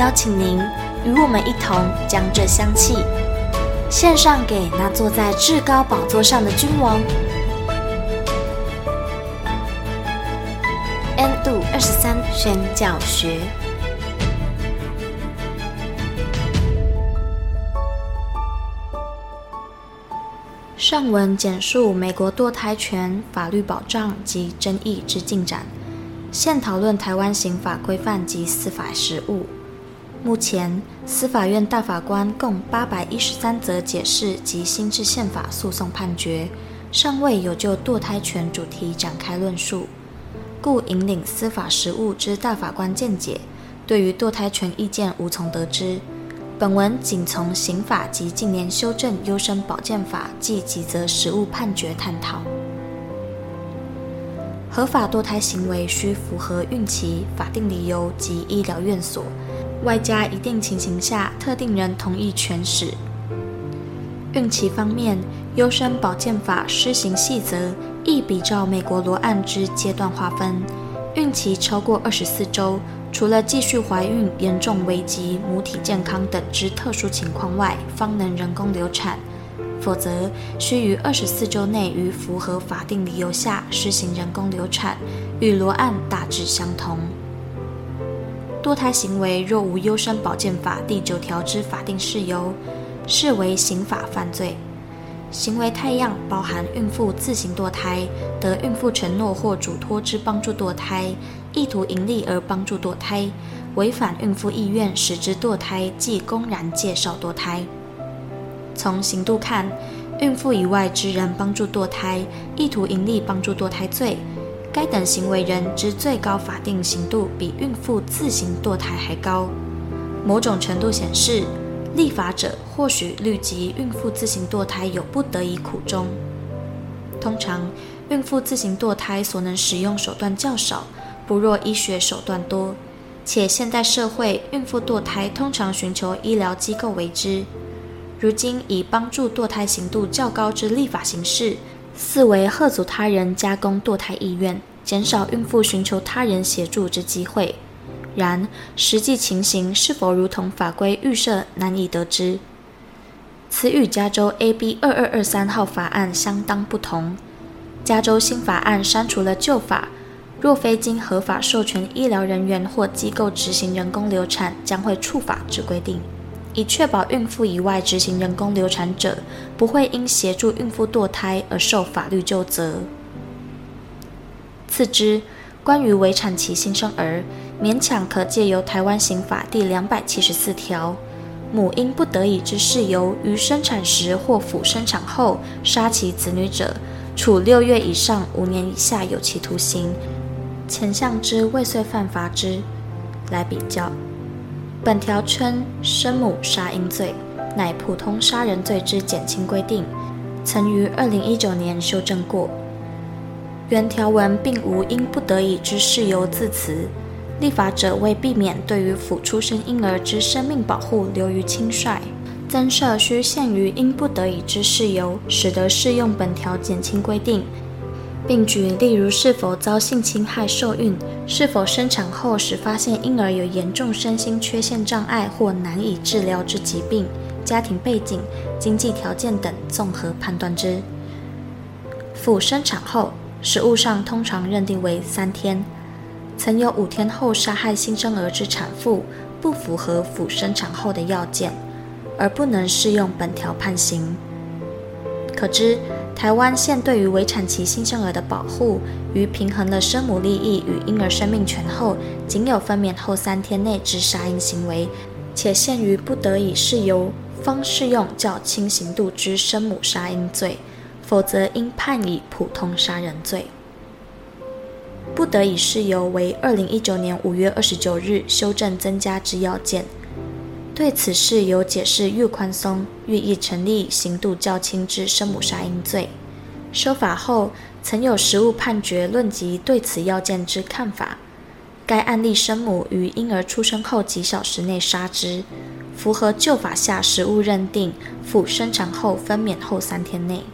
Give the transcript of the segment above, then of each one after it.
邀请您与我们一同将这香气献上给那坐在至高宝座上的君王。N 度二十三宣教学。上文简述美国堕胎权法律保障及争议之进展，现讨论台湾刑法规范及司法实务。目前，司法院大法官共八百一十三则解释及新制宪法诉讼判决，尚未有就堕胎权主题展开论述，故引领司法实务之大法官见解，对于堕胎权意见无从得知。本文仅从刑法及近年修正优生保健法及几则实务判决探讨。合法堕胎行为需符合孕期法定理由及医疗院所，外加一定情形下特定人同意权使。孕期方面，优生保健法施行细则亦比照美国罗案之阶段划分，孕期超过二十四周。除了继续怀孕严重危及母体健康等之特殊情况外，方能人工流产；否则，须于二十四周内于符合法定理由下施行人工流产，与罗案大致相同。堕胎行为若无优生保健法第九条之法定事由，视为刑法犯罪。行为态样包含孕妇自行堕胎、得孕妇承诺或嘱托之帮助堕胎、意图营利而帮助堕胎、违反孕妇意愿使之堕胎即公然介绍堕胎。从刑度看，孕妇以外之人帮助堕胎、意图营利帮助堕胎罪，该等行为人之最高法定刑度比孕妇自行堕胎还高，某种程度显示。立法者或许虑及孕妇自行堕胎有不得已苦衷。通常，孕妇自行堕胎所能使用手段较少，不若医学手段多。且现代社会，孕妇堕胎通常寻求医疗机构为之。如今以帮助堕胎刑度较高之立法形式，四为吓阻他人加工堕胎意愿，减少孕妇寻求他人协助之机会。然实际情形是否如同法规预设，难以得知。此与加州 AB 二二二三号法案相当不同。加州新法案删除了旧法，若非经合法授权医疗人员或机构执行人工流产，将会触法之规定，以确保孕妇以外执行人工流产者不会因协助孕妇堕胎而受法律纠责。次之，关于围产期新生儿。勉强可借由台湾刑法第两百七十四条，母因不得已之事由于生产时或辅生产后杀其子女者，处六月以上五年以下有期徒刑。前项之未遂犯罚之。来比较，本条称生母杀婴罪，乃普通杀人罪之减轻规定，曾于二零一九年修正过。原条文并无因不得已之事由字词。立法者为避免对于辅出生婴儿之生命保护流于轻率，增设需限于因不得已之事由，使得适用本条减轻规定，并举例如是否遭性侵害受孕、是否生产后时发现婴儿有严重身心缺陷障碍或难以治疗之疾病、家庭背景、经济条件等综合判断之。辅生产后，实务上通常认定为三天。曾有五天后杀害新生儿之产妇，不符合辅生产后的要件，而不能适用本条判刑。可知，台湾现对于围产期新生儿的保护，于平衡了生母利益与婴儿生命权后，仅有分娩后三天内之杀婴行为，且限于不得已事由，方适用较轻刑度之生母杀婴罪，否则应判以普通杀人罪。不得已事由为二零一九年五月二十九日修正增加之要件。对此事由解释愈宽松，愈易成立刑度较轻之生母杀婴罪。修法后，曾有实务判决论及对此要件之看法。该案例生母于婴儿出生后几小时内杀之，符合旧法下实务认定，妇生产后分娩后三天内。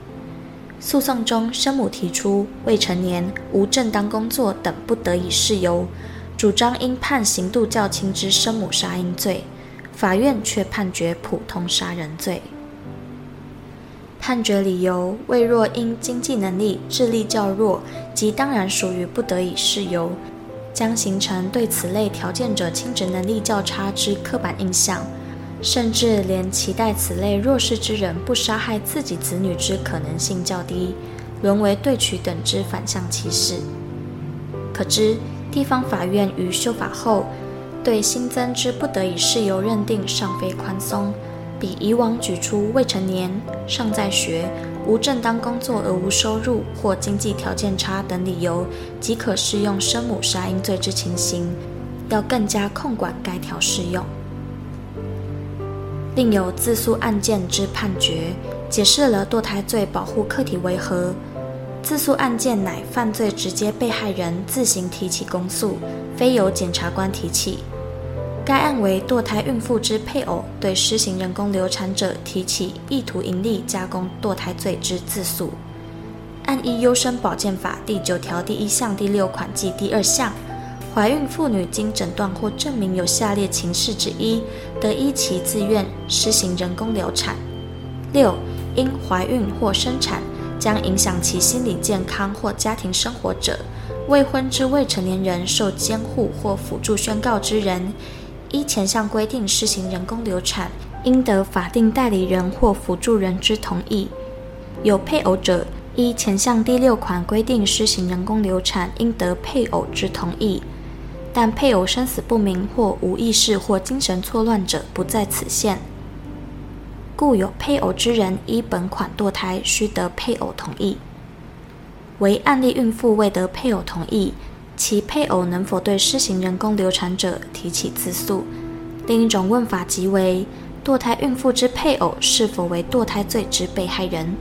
诉讼中，生母提出未成年、无正当工作等不得已事由，主张应判刑度较轻之生母杀婴罪。法院却判决普通杀人罪。判决理由为若因经济能力、智力较弱，即当然属于不得已事由，将形成对此类条件者亲职能力较差之刻板印象，甚至连期待此类弱势之人不杀害自己子女之可能性较低，沦为对取等之反向歧视。可知地方法院于修法后，对新增之不得已事由认定尚非宽松，比以往举出未成年、尚在学、无正当工作而无收入或经济条件差等理由即可适用生母杀婴罪之情形，要更加控管该条适用。另有自诉案件之判决，解释了堕胎罪保护客体为何。自诉案件乃犯罪直接被害人自行提起公诉，非由检察官提起。该案为堕胎孕妇之配偶对施行人工流产者提起意图营利加工堕胎罪之自诉。案依优生保健法第九条第一项第六款及第二项，怀孕妇女经诊断或证明有下列情事之一，得依其自愿施行人工流产。六，因怀孕或生产将影响其心理健康或家庭生活者，未婚之未成年人受监护或辅助宣告之人。依前项规定施行人工流产，应得法定代理人或辅助人之同意；有配偶者，依前项第六款规定施行人工流产，应得配偶之同意。但配偶生死不明或无意识或精神错乱者，不在此限。故有配偶之人依本款堕胎，须得配偶同意。为案例孕妇未得配偶同意。其配偶能否对施行人工流产者提起自诉？另一种问法即为堕胎孕妇之配偶是否为堕胎罪之被害人？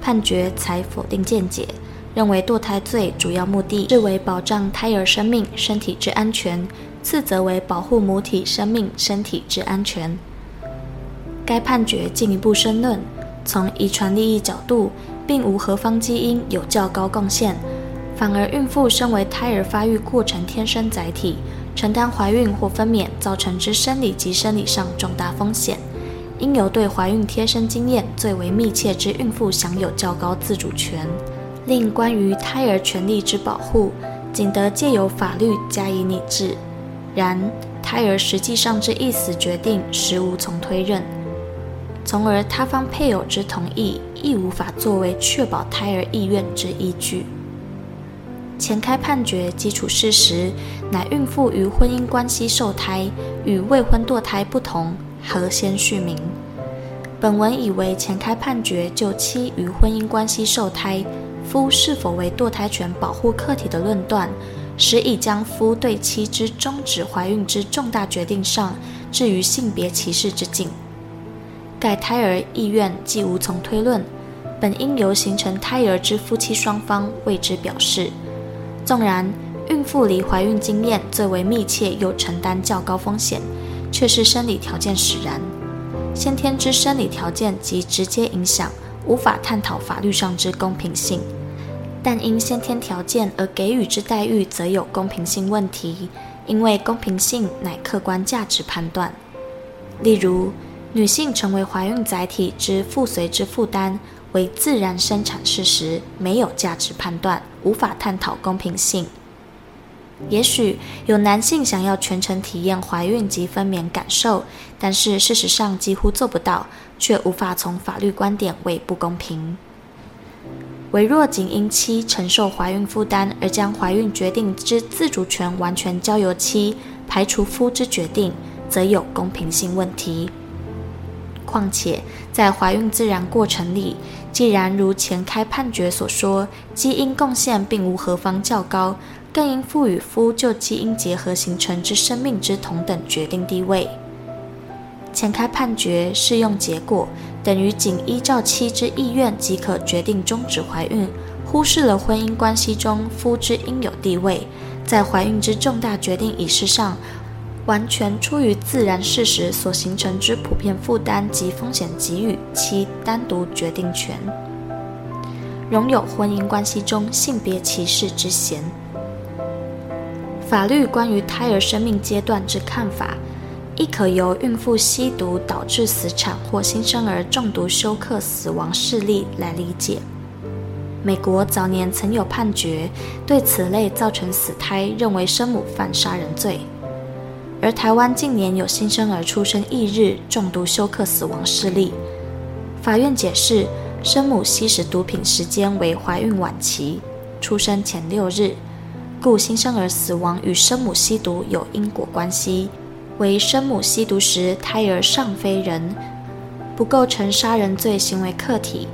判决采否定见解，认为堕胎罪主要目的是为保障胎儿生命身体之安全，次则为保护母体生命身体之安全。该判决进一步申论，从遗传利益角度，并无何方基因有较高贡献。反而，孕妇身为胎儿发育过程天生载体，承担怀孕或分娩造成之生理及生理上重大风险，应由对怀孕贴身经验最为密切之孕妇享有较高自主权。另关于胎儿权利之保护，仅得借由法律加以拟制。然胎儿实际上之意思决定，实无从推认，从而他方配偶之同意，亦无法作为确保胎儿意愿之依据。前开判决基础事实乃孕妇于婚姻关系受胎，与未婚堕胎不同，何先叙明？本文以为前开判决就妻与婚姻关系受胎，夫是否为堕胎权保护客体的论断，实已将夫对妻之终止怀孕之重大决定上置于性别歧视之境。盖胎儿意愿既无从推论，本应由形成胎儿之夫妻双方为之表示。纵然孕妇离怀孕经验最为密切，又承担较高风险，却是生理条件使然。先天之生理条件及直接影响，无法探讨法律上之公平性；但因先天条件而给予之待遇，则有公平性问题。因为公平性乃客观价值判断。例如，女性成为怀孕载体之附随之负担。为自然生产事实，没有价值判断，无法探讨公平性。也许有男性想要全程体验怀孕及分娩感受，但是事实上几乎做不到，却无法从法律观点为不公平。唯若仅因妻承受怀孕负担而将怀孕决定之自主权完全交由妻，排除夫之决定，则有公平性问题。况且，在怀孕自然过程里，既然如前开判决所说，基因贡献并无何方较高，更应赋予夫就基因结合形成之生命之同等决定地位。前开判决适用结果等于仅依照妻之意愿即可决定终止怀孕，忽视了婚姻关系中夫之应有地位，在怀孕之重大决定仪式上，完全出于自然事实所形成之普遍负担及风险，给予其单独决定权，容有婚姻关系中性别歧视之嫌。法律关于胎儿生命阶段之看法，亦可由孕妇吸毒导致死产或新生儿中毒休克死亡事例来理解。美国早年曾有判决，对此类造成死胎认为生母犯杀人罪；而台湾近年有新生儿出生翌日中毒休克死亡事例，法院解释生母吸食毒品时间为怀孕晚期，出生前六日，故新生儿死亡与生母吸毒有因果关系。为生母吸毒时，胎儿尚非人，不构成杀人罪行为客体。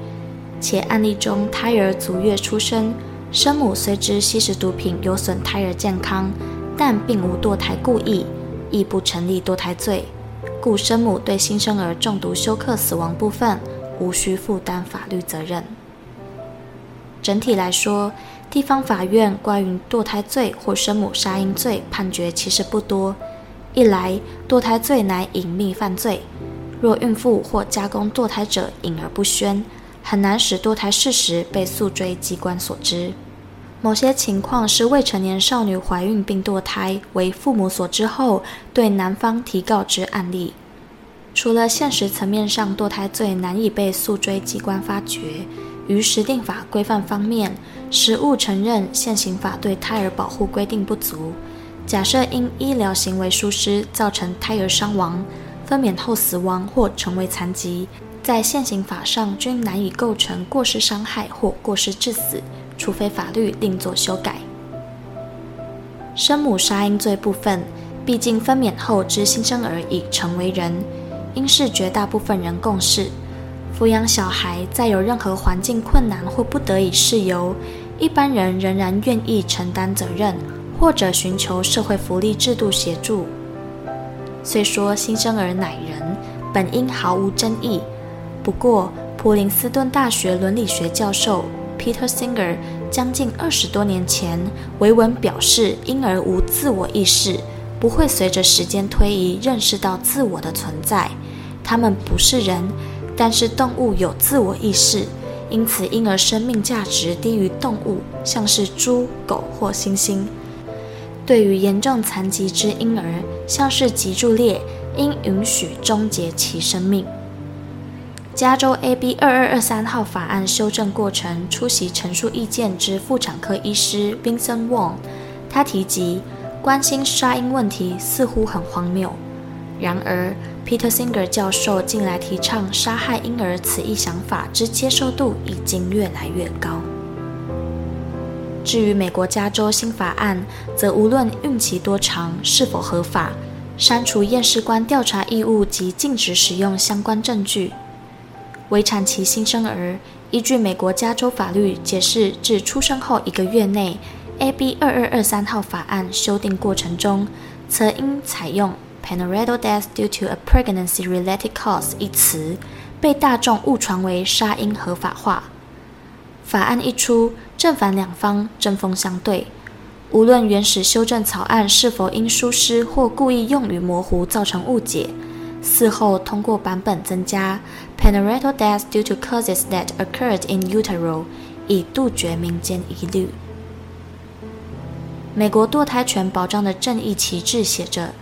且案例中胎儿足月出生，生母虽知吸食毒品有损胎儿健康，但并无堕胎故意，亦不成立堕胎罪，故生母对新生儿中毒休克死亡部分无需负担法律责任。整体来说，地方法院关于堕胎罪或生母杀婴罪判决其实不多。一来，堕胎罪乃隐秘犯罪，若孕妇或加工堕胎者隐而不宣，很难使堕胎事实被诉追机关所知。某些情况是未成年少女怀孕并堕胎，为父母所知后，对男方提告之案例。除了现实层面上堕胎罪难以被诉追机关发觉，于实定法规范方面，实务承认现行法对胎儿保护规定不足。假设因医疗行为疏失造成胎儿伤亡、分娩后死亡或成为残疾，在现行法上均难以构成过失伤害或过失致死，除非法律另作修改。生母杀婴罪部分，毕竟分娩后之新生儿已成为人，应是绝大部分人共识。抚养小孩再有任何环境困难或不得已事由，一般人仍然愿意承担责任。或者寻求社会福利制度协助。虽说新生儿乃人，本应毫无争议。不过，普林斯顿大学伦理学教授 Peter Singer 将近二十多年前维文表示，婴儿无自我意识，不会随着时间推移认识到自我的存在。他们不是人，但是动物有自我意识，因此婴儿生命价值低于动物，像是猪、狗或猩猩。对于严重残疾之婴儿，像是脊柱裂，应允许终结其生命。加州 AB 二二二三号法案修正过程出席陈述意见之妇产科医师 Vincent Wong，他提及关心杀婴问题似乎很荒谬，然而 Peter Singer 教授近来提倡杀害婴儿此一想法之接受度已经越来越高。至于美国加州新法案，则无论孕期多长、是否合法，删除验尸官调查义务及禁止使用相关证据。围产期新生儿，依据美国加州法律解释，至出生后一个月内，AB 二二二三号法案修订过程中，则应采用 “Perinatal death due to a pregnancy-related cause” 一词，被大众误传为杀婴合法化。法案一出，正反两方针锋相对。无论原始修正草案是否因疏失或故意用语模糊造成误解，事后通过版本增加 “Perinatal death due to causes that occurred in utero”，以杜绝民间疑虑。美国堕胎权保障的正义旗帜写着：“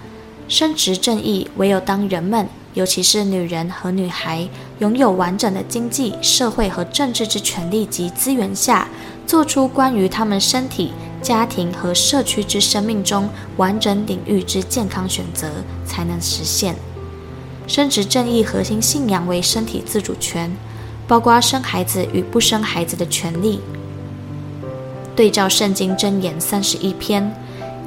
生殖正义，唯有当人们。”尤其是女人和女孩拥有完整的经济、社会和政治之权利及资源下，做出关于他们身体、家庭和社区之生命中完整领域之健康选择，才能实现。生殖正义核心信仰为身体自主权，包括生孩子与不生孩子的权利。对照圣经箴言三十一篇，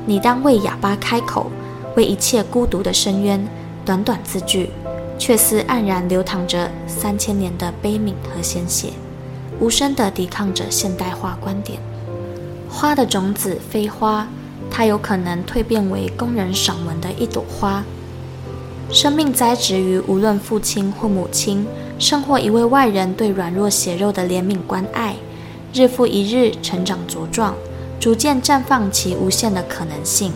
你当为哑巴开口，为一切孤独的深渊。短短字句。却似黯然流淌着三千年的悲悯和鲜血，无声地抵抗着现代化观点。花的种子非花，它有可能蜕变为供人赏闻的一朵花。生命栽植于无论父亲或母亲，甚或一位外人对软弱血肉的怜悯关爱，日复一日成长茁壮，逐渐绽放其无限的可能性。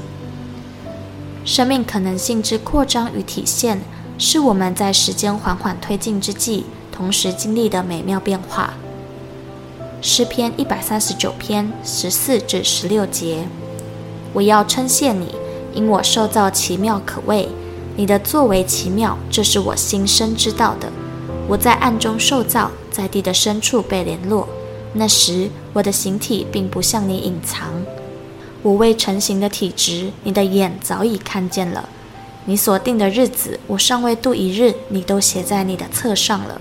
生命可能性之扩张与体现，是我们在时间缓缓推进之际，同时经历的美妙变化。诗篇一百三十九篇十四至十六节：我要称谢你，因我受造奇妙可畏。你的作为奇妙，这是我心深知道的。我在暗中受造，在地的深处被联络。那时，我的形体并不向你隐藏。我未成形的体质，你的眼早已看见了。你所定的日子，我尚未度一日，你都写在你的册上了。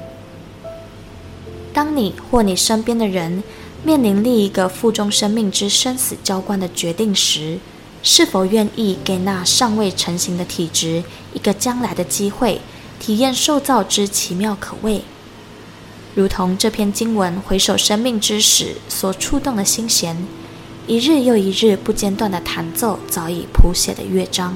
当你或你身边的人面临另一个腹中生命之生死交关的决定时，是否愿意给那尚未成型的体质一个将来的机会，体验受造之奇妙可畏？如同这篇经文回首生命之时所触动的心弦，一日又一日不间断地弹奏早已谱写的乐章。